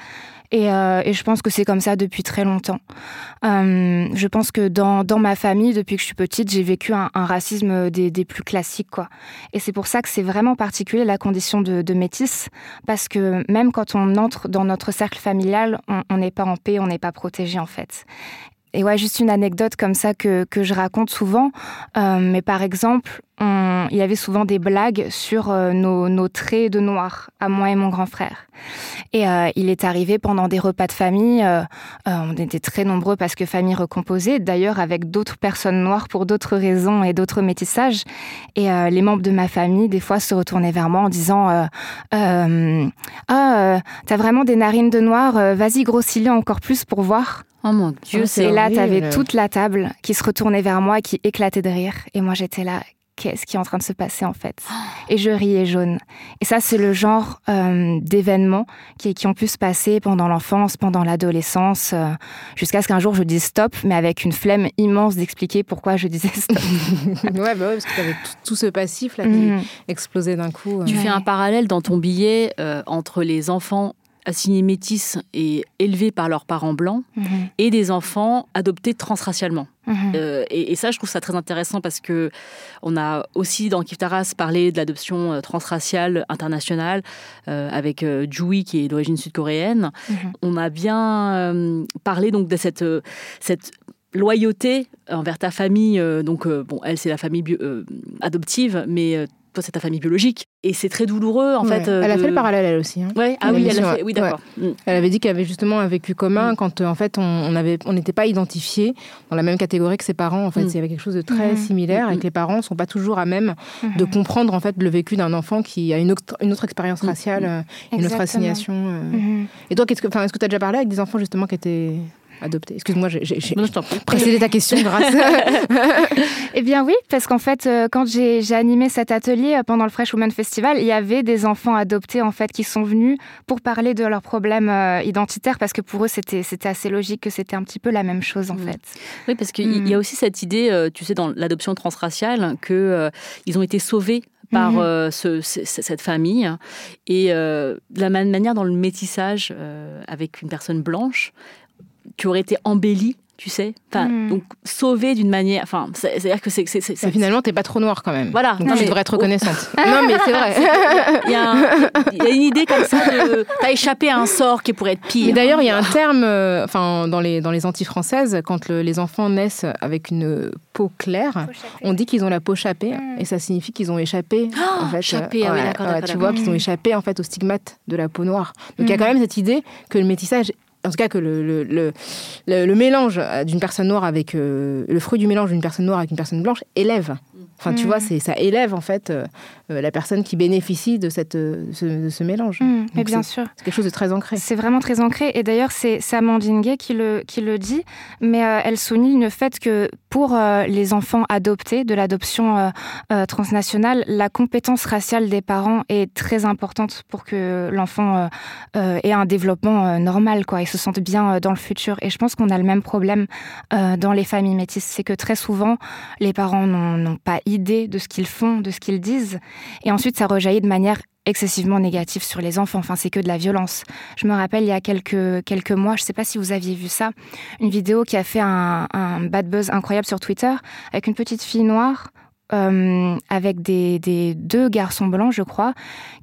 Et, euh, et, je pense que c'est comme ça depuis très longtemps. Euh, je pense que dans, ma famille, depuis que je suis petite, j'ai vécu un, racisme des, plus classiques. Quoi. Et c'est pour ça que c'est vraiment particulier la condition de, de métisse, parce que même quand on entre dans notre cercle familial, on n'est pas en paix, on n'est pas protégé en fait. Et ouais, juste une anecdote comme ça que, que je raconte souvent. Euh, mais par exemple, il y avait souvent des blagues sur euh, nos, traits de noir, à moi et mon grand frère. Et euh, il est arrivé pendant des repas de famille, on était très nombreux parce que famille recomposée, d'ailleurs avec d'autres personnes noires pour d'autres raisons et d'autres métissages. Et les membres de ma famille, des fois, se retournaient vers moi en disant Ah, t'as vraiment des narines de noir, vas-y, grossis-les encore plus pour voir. Oh mon Dieu, c'est Et là, tu avais toute la table qui se retournait vers moi, qui éclatait de rire. Et moi, j'étais là, qu'est-ce qui est en train de se passer en fait? [gasps] Et je riais jaune. Et ça, c'est le genre euh, d'événements qui, qui, ont pu se passer pendant l'enfance, pendant l'adolescence, euh, jusqu'à ce qu'un jour je dise stop, mais avec une flemme immense d'expliquer pourquoi je disais stop. [laughs] ouais, bah ouais, parce que tu avais tout, tout, ce passif là qui mmh. explosait d'un coup. Euh... Tu ouais. fais un parallèle dans ton billet euh, entre les enfants assignés métis et élevés par leurs parents blancs mmh. et des enfants adoptés transracialement. Mmh. Euh, et, et, ça, je trouve ça très intéressant parce que on a aussi dans Kif Taras parlé de l'adoption euh, transraciale internationale euh, avec euh, Jui qui est d'origine sud-coréenne. Mmh. On a bien parlé donc de cette, cette loyauté envers ta famille. donc bon, elle c'est la famille adoptive, mais toi c'est ta famille biologique et c'est très douloureux en ouais. fait. Elle a fait le parallèle elle aussi. Hein, ouais. Ah oui, elle a fait, oui d'accord. Ouais. Mm. Elle avait dit qu'elle avait justement un vécu commun mm. quand en fait on n'avait on n'était pas identifié dans la même catégorie que ses parents. En fait, mm. il y avait quelque chose de très mm. similaire et que les parents sont pas toujours à même de comprendre en fait le vécu d'un enfant qui a une autre, une autre expérience raciale, euh, une autre assignation. Euh. Et toi, enfin, est-ce que tu as déjà parlé avec des enfants justement qui étaient adopté. Excuse-moi, j'ai précédé ta question grâce. [laughs] eh bien oui, parce qu'en fait, euh, quand j'ai animé cet atelier euh, pendant le Fresh Women Festival, il y avait des enfants adoptés en fait qui sont venus pour parler de leurs problèmes euh, identitaires, parce que pour eux c'était c'était assez logique que c'était un petit peu la même chose en mmh. fait. Oui, parce qu'il mmh. y a aussi cette idée, tu sais, dans l'adoption transraciale, que euh, ils ont été sauvés par mmh. euh, ce, ce, cette famille et euh, la manière dans le métissage euh, avec une personne blanche tu aurais été embellie tu sais. Enfin Hmm. mm. donc sauvé d'une manière enfin c'est à dire que c'est bah, finalement t'es pas trop noir quand même. Voilà. Donc non, tu mais... devrais être reconnaissante. [laughs] Non mais c'est vrai. Il y, a un, il y a une idée comme ça de t'as échappé à un sort qui pourrait être pire. Mais d'ailleurs il y a un terme enfin euh, dans les dans les antilles françaises quand le, les enfants naissent avec une peau claire on dit qu'ils ont la peau chapée. Mm. et ça signifie qu'ils ont échappé oh, en fait chapé, euh, ah ouais, ouais, tu vois qu'ils ont échappé en fait au stigmate de la peau noire. Donc il mm. y a quand même cette idée que le métissage en tout cas que le, mélange d'une personne noire avec euh, le fruit du mélange d'une personne noire avec une personne blanche élève. Enfin, tu Mm. vois, c'est ça élève en fait euh, euh, la personne qui bénéficie de, cette, euh, de ce, de ce mélange. Mm, mais Donc, bien sûr. C'est quelque chose de très ancré. C'est vraiment très ancré. Et d'ailleurs, c'est Amandine Gay qui le, qui le dit. Mais euh, elle souligne le fait que pour euh, les enfants adoptés, de l'adoption transnationale, la compétence raciale des parents est très importante pour que l'enfant ait un développement normal, quoi, et se sente bien dans le futur. Et je pense qu'on a le même problème dans les familles métisses. C'est que très souvent, les parents n'ont pas idée de ce qu'ils font, de ce qu'ils disent. Et ensuite, ça rejaillit de manière excessivement négative sur les enfants. Enfin, c'est que de la violence. Je me rappelle il y a quelques, quelques mois, je ne sais pas si vous aviez vu ça, une vidéo qui a fait un, un bad buzz incroyable sur Twitter avec une petite fille noire. Euh, avec des, des deux garçons blancs, je crois,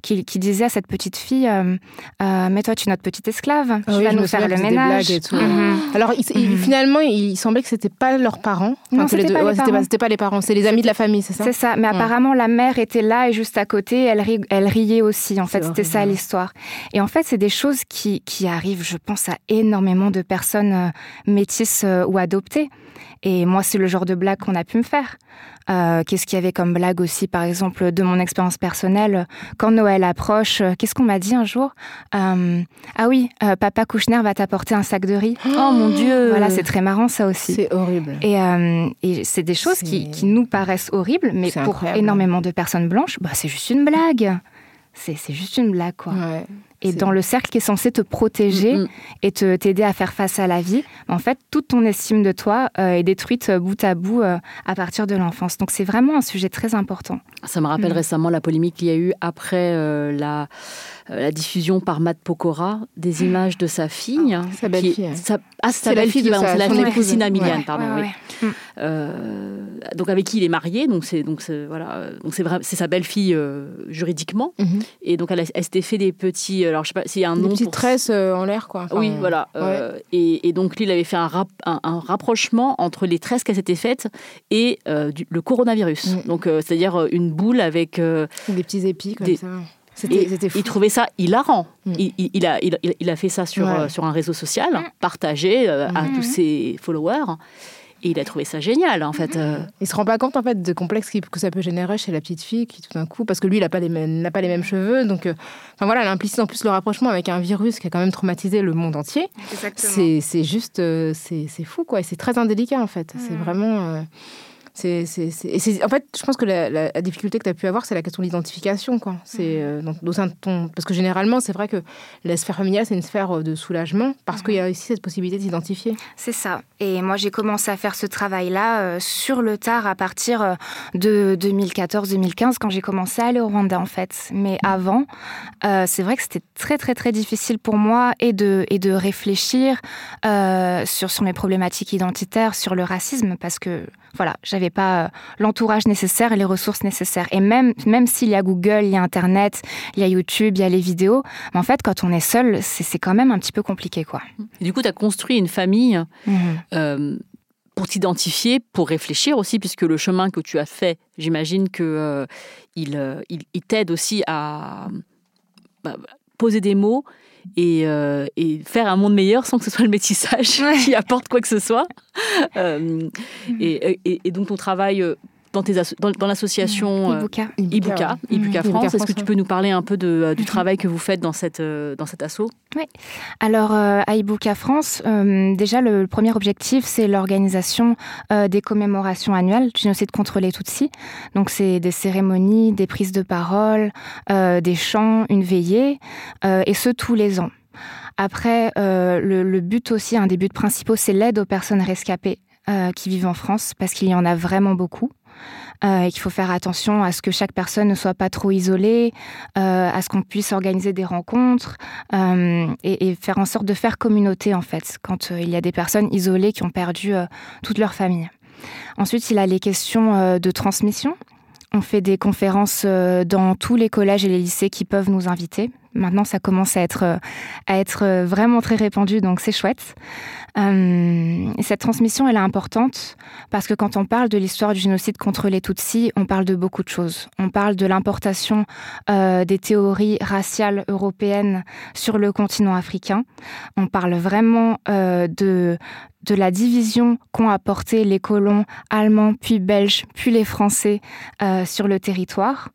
qui, qui disaient à cette petite fille euh, Euh, Mais toi, tu es notre petite esclave, Ah tu oui, vas nous faire le ménage. blagues et tout. Mhm. Alors, il- Mhm. finalement, il semblait que c'était pas leurs parents. Non, que les c'était pas les ouais, c'était pas les parents, c'est les amis de la famille, c'est ça C'est ça, mais apparemment la mère était là et juste à côté, elle, ri- elle riait aussi. En fait, c'était ça l'histoire. Et en fait, c'est des choses qui, qui arrivent, je pense, à énormément de personnes euh, métisses euh, ou adoptées. Et moi, c'est le genre de blague qu'on a pu me faire. Qu'est-ce qu'il y avait comme blague aussi, par exemple, de mon expérience personnelle Quand Noël approche, qu'est-ce qu'on m'a dit un jour? Euh, Ah oui, euh, papa Kouchner va t'apporter un sac de riz. Oh mon Dieu Voilà, c'est très marrant ça aussi. C'est horrible. Et, euh, et c'est des choses qui, qui nous paraissent horribles, mais pour incroyable. énormément de personnes blanches, bah, c'est juste une blague. C'est c'est juste une blague, quoi. Ouais. Et dans le cercle qui est censé te protéger Mm, mm. et te t'aider à faire face à la vie, en fait, toute ton estime de toi euh, est détruite euh, bout à bout euh, à partir de l'enfance. Donc c'est vraiment un sujet très important. Ça me rappelle Mm. récemment la polémique qu'il y a eu après euh, la, la diffusion par Matt Pokora des images de sa fille. Ah, sa belle-fille, sa- ah, c'est sa C'est la belle fille fille, de pardon, sa- c'est la fille épouse. Christina Milian, Ouais. pardon, Ouais, oui. ouais. Mm. Euh, donc avec qui il est marié, donc c'est donc voilà, euh, donc c'est sa belle-fille euh, juridiquement, Mhm. et donc elle, s'était fait des petits, alors je sais pas s'il y a un Des nom petites pour tresses euh, en l'air, quoi. Enfin, oui, voilà. euh, et, et donc, lui, il avait fait un, rap- un, un rapprochement entre les tresses qu'elle s'était faites et euh, du- le coronavirus. Mm. Donc, euh, c'est-à-dire euh, une boule avec. euh, Des petits épis comme Des- ça. C'était il trouvait ça hilarant. Mm. Il, il- a, il, il a fait ça sur, Ouais. euh, sur un réseau social, partagé euh, à Mm. tous ses followers. Et il a trouvé ça génial, en fait. euh. Il se rend pas compte en fait de complexe que ça peut générer chez la petite fille qui tout d'un coup, parce que lui il a pas les mêmes, n'a pas les mêmes cheveux, donc euh, enfin voilà, elle implicite en plus le rapprochement avec un virus qui a quand même traumatisé le monde entier. C'est c'est juste, euh, c'est fou quoi, et c'est très indélicat en fait. C'est Mm. vraiment. Euh, c'est, c'est, en fait, je pense que la, la- la difficulté que tu as pu avoir, c'est la question de l'identification. Quoi. C'est, euh, au sein de ton... Parce que généralement, c'est vrai que la sphère familiale, c'est une sphère euh, de soulagement, parce qu'il y a ici cette possibilité de s'identifier. C'est ça. Et moi, j'ai commencé à faire ce travail-là euh, sur le tard à partir euh, de 2014-2015, quand j'ai commencé à aller au Rwanda, en fait. Mais avant, euh, c'est vrai que c'était très, très, très difficile pour moi et de, et de réfléchir euh, sur, sur mes problématiques identitaires, sur le racisme, parce que, voilà, j'avais pas euh, l'entourage nécessaire et les ressources nécessaires. Et même, même s'il y a Google, il y a Internet, il y a YouTube, il y a les vidéos, mais en fait, quand on est seul, c'est quand même un petit peu compliqué, quoi. Et du coup, tu as construit une famille Mhm. euh, pour t'identifier, pour réfléchir aussi, puisque le chemin que tu as fait, j'imagine que euh, il, euh, il, il t'aide aussi à bah, poser des mots et, euh, et faire un monde meilleur sans que ce soit le métissage Ouais. qui apporte quoi que ce soit. Euh, [laughs] et, et, et donc ton travail euh, dans, tes asso- dans, dans l'association euh, Ibuka. Ibuka, Mhm. France, Ibuka est-ce que tu peux nous parler un peu de, euh, du travail que vous faites dans, cette, euh, dans cet assaut Alors, euh, à Ibuka France, euh, déjà, le, le premier objectif, c'est l'organisation euh, des commémorations annuelles du génocide contre les Tutsis. Donc, c'est des cérémonies, des prises de parole, euh, des chants, une veillée, euh, et ce, tous les ans. Après, euh, le, le but aussi, un des buts principaux, c'est l'aide aux personnes rescapées euh, qui vivent en France, parce qu'il y en a vraiment beaucoup. Euh, et qu'il faut faire attention à ce que chaque personne ne soit pas trop isolée, euh, à ce qu'on puisse organiser des rencontres, euh, et, faire en sorte de faire communauté en fait quand euh, il y a des personnes isolées qui ont perdu toute leur famille. Ensuite, il a les questions de transmission. On fait des conférences dans tous les collèges et les lycées qui peuvent nous inviter. Maintenant, ça commence à être, euh, à être euh, vraiment très répandu, donc c'est chouette. Euh, cette transmission, elle est importante parce que quand on parle de l'histoire du génocide contre les Tutsis, on parle de beaucoup de choses. On parle de l'importation des théories raciales européennes sur le continent africain. On parle vraiment de de la division qu'ont apporté les colons allemands, puis belges, puis les Français sur le territoire.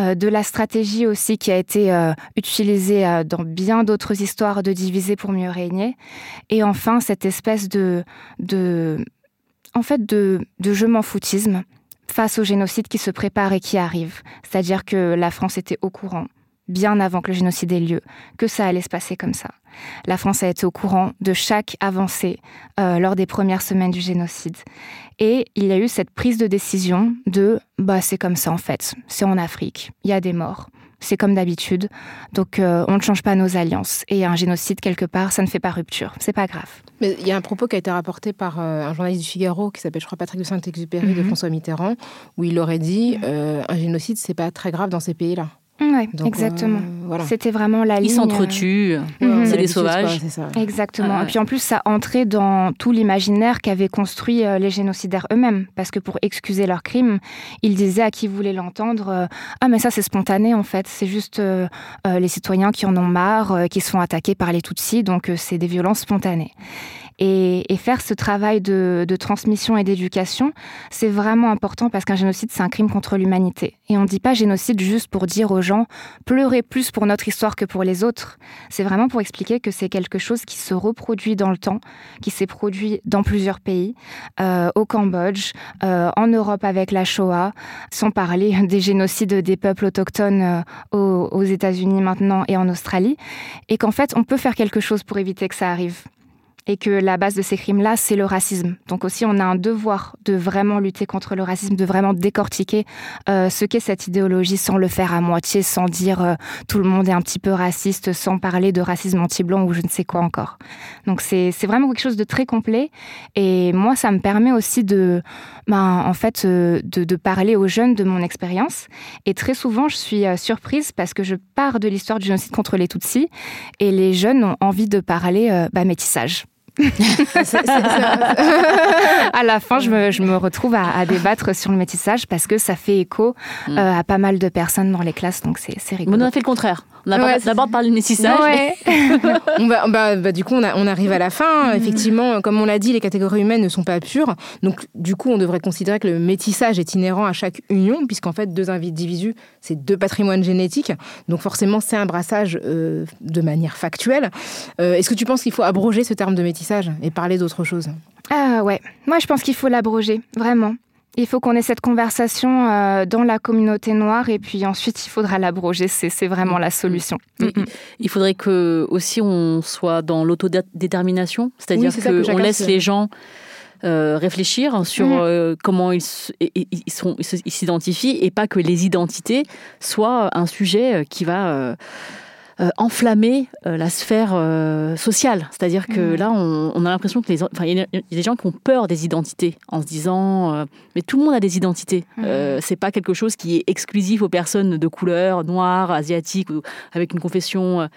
Euh, de la stratégie aussi qui a été euh, utilisée euh, dans bien d'autres histoires de diviser pour mieux régner. Et enfin, cette espèce de, en fait, de, de je m'en foutisme face au génocide qui se prépare et qui arrive. C'est-à-dire que la France était au courant, bien avant que le génocide ait lieu, que ça allait se passer comme ça. La France a été au courant de chaque avancée euh, lors des premières semaines du génocide. Et il y a eu cette prise de décision de bah c'est comme ça en fait, c'est en Afrique, il y a des morts, c'est comme d'habitude, donc euh, on ne change pas nos alliances. Et un génocide quelque part, ça ne fait pas rupture, c'est pas grave. Mais il y a un propos qui a été rapporté par euh, un journaliste du Figaro qui s'appelle, je crois, Patrick de Saint-Exupéry de Mhm. François Mitterrand, où il aurait dit un génocide, c'est pas très grave dans ces pays-là. Oui, Donc, exactement. euh, voilà. C'était vraiment la ligne. Ils s'entretuent. Mhm. on a C'est des sauvages. quoi, c'est ça. Exactement. Ah ouais. Et puis en plus, ça entrait dans tout l'imaginaire qu'avaient construit euh, les génocidaires eux-mêmes. Parce que pour excuser leurs crimes, ils disaient à qui voulait l'entendre euh, Ah, mais ça, c'est spontané en fait. C'est juste euh, euh, les citoyens qui en ont marre, euh, qui se font attaquer par les Tutsis. Donc, euh, c'est des violences spontanées. Et, faire ce travail de, transmission et d'éducation, c'est vraiment important parce qu'un génocide, c'est un crime contre l'humanité. Et on ne dit pas génocide juste pour dire aux gens pleurez plus pour notre histoire que pour les autres. C'est vraiment pour expliquer que c'est quelque chose qui se reproduit dans le temps, qui s'est produit dans plusieurs pays, euh, au Cambodge, euh, en Europe avec la Shoah, sans parler [laughs] des génocides des peuples autochtones euh, aux États-Unis maintenant et en Australie, et qu'en fait on peut faire quelque chose pour éviter que ça arrive. Et que la base de ces crimes-là, c'est le racisme. Donc aussi, on a un devoir de vraiment lutter contre le racisme, de vraiment décortiquer euh, ce qu'est cette idéologie sans le faire à moitié, sans dire euh, tout le monde est un petit peu raciste, sans parler de racisme anti-blanc ou je ne sais quoi encore. Donc c'est vraiment quelque chose de très complet. Et moi, ça me permet aussi de, ben, en fait, euh, de, de parler aux jeunes de mon expérience. Et très souvent, je suis euh, surprise parce que je pars de l'histoire du génocide contre les Tutsis et les jeunes ont envie de parler euh, bah, métissage. C'est- c'est- [laughs] c'est- à la fin, je me, je me retrouve à, à débattre sur le métissage parce que ça fait écho Mm. euh, à pas mal de personnes dans les classes, donc c'est c'est Mais rigolo. on a fait le contraire. On a Ouais, d'abord parlé de métissage. Ouais. [laughs] on va, bah, bah, du coup, on, a- on arrive à la fin. Mhm. Effectivement, comme on l'a dit, les catégories humaines ne sont pas pures. Donc, du coup, on devrait considérer que le métissage est inhérent à chaque union, puisqu'en fait, deux individus, c'est deux patrimoines génétiques. Donc, forcément, c'est un brassage euh, de manière factuelle. Euh, Est-ce que tu penses qu'il faut abroger ce terme de métissage et parler d'autre chose? Ah ouais, moi je pense qu'il faut l'abroger, vraiment. Il faut qu'on ait cette conversation euh, dans la communauté noire et puis ensuite il faudra l'abroger, c'est c'est vraiment la solution. Mais Il faudrait que aussi on soit dans l'autodétermination, c'est-à-dire Oui, qu'on laisse se- les gens euh, réfléchir sur euh, comment ils i- ils ils s'identifient et pas que les identités soient un sujet qui va euh, enflammer euh, la sphère euh, sociale. C'est-à-dire que Mhm. là, on, on a l'impression que les, enfin, il y, y a des gens qui ont peur des identités en se disant, euh, mais tout le monde a des identités. Euh, c'est pas quelque chose qui est exclusif aux personnes de couleur noire, asiatique ou avec une confession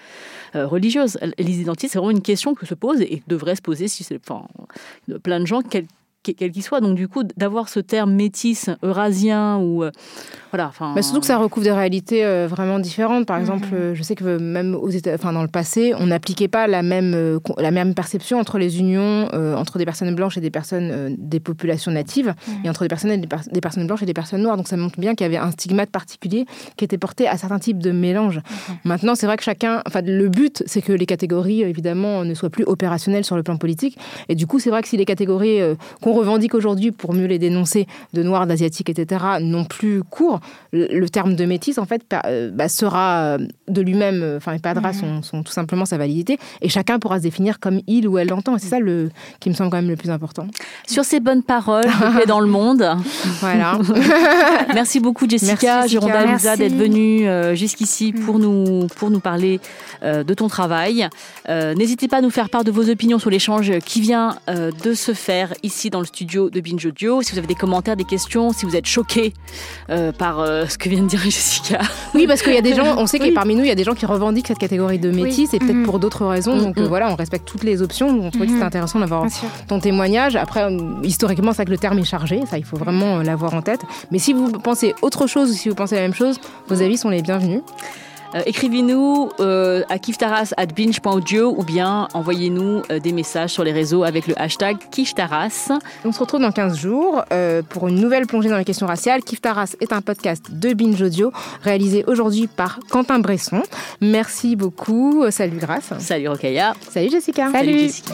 religieuse. Les identités, c'est vraiment une question que se pose et devrait se poser si c'est, enfin, plein de gens, quel qu'il soit. Donc du coup, d'avoir ce terme métis, eurasien ou euh, voilà. Enfin, Mais surtout que ça recouvre des réalités euh, vraiment différentes. Par Mhm. exemple, euh, je sais que même aux États, enfin dans le passé, on n'appliquait pas la même euh, la même perception entre les unions entre des personnes blanches et des personnes des populations natives Mhm. et entre des personnes et des, per- des personnes blanches et des personnes noires. Donc ça montre bien qu'il y avait un stigmate particulier qui était porté à certains types de mélanges. Mhm. Maintenant, c'est vrai que chacun, enfin le but, c'est que les catégories évidemment ne soient plus opérationnelles sur le plan politique. Et du coup, c'est vrai que si les catégories qu'on revendique aujourd'hui pour mieux les dénoncer de noirs, d'asiatiques, etc., n'ont plus cours, le, terme de métis, en fait, euh, bah, sera euh, de lui-même, euh, enfin, perdra Mhm. son, son- tout simplement sa validité, et chacun pourra se définir comme il ou elle l'entend. Et c'est ça le, qui me semble quand même le plus important. Sur ces bonnes paroles, paix dans le monde. [laughs] Voilà. [laughs] Merci beaucoup Jessica, Merci, Jessica. Gironda Lusa Merci. d'être venue jusqu'ici pour nous, pour nous parler de ton travail. N'hésitez pas à nous faire part de vos opinions sur l'échange qui vient de se faire ici dans le le studio de Binge Audio. Si vous avez des commentaires, des questions, si vous êtes choqués euh, par euh, ce que vient de dire [laughs] Jessica. Oui, parce qu'il y a des gens, on sait que parmi nous, il y a des gens qui revendiquent cette catégorie de métis et peut-être Mhm. pour d'autres raisons. Donc euh, voilà, on respecte toutes les options. On trouvait que c'était Mhm. intéressant d'avoir ton témoignage. Après, historiquement, c'est vrai que le terme est chargé. Ça, il faut vraiment l'avoir en tête. Mais si vous pensez autre chose ou si vous pensez la même chose, vos avis sont les bienvenus. Euh, Écrivez-nous euh, à kiftaras at binge.audio ou bien envoyez-nous euh, des messages sur les réseaux avec le hashtag kiftaras. On se retrouve dans 15 jours euh, pour une nouvelle plongée dans les questions raciales. Kif Taras est un podcast de Binge Audio réalisé aujourd'hui par Quentin Bresson. Merci beaucoup. Salut Grâce. Salut Rokaya. Salut Jessica. Salut. Jessica.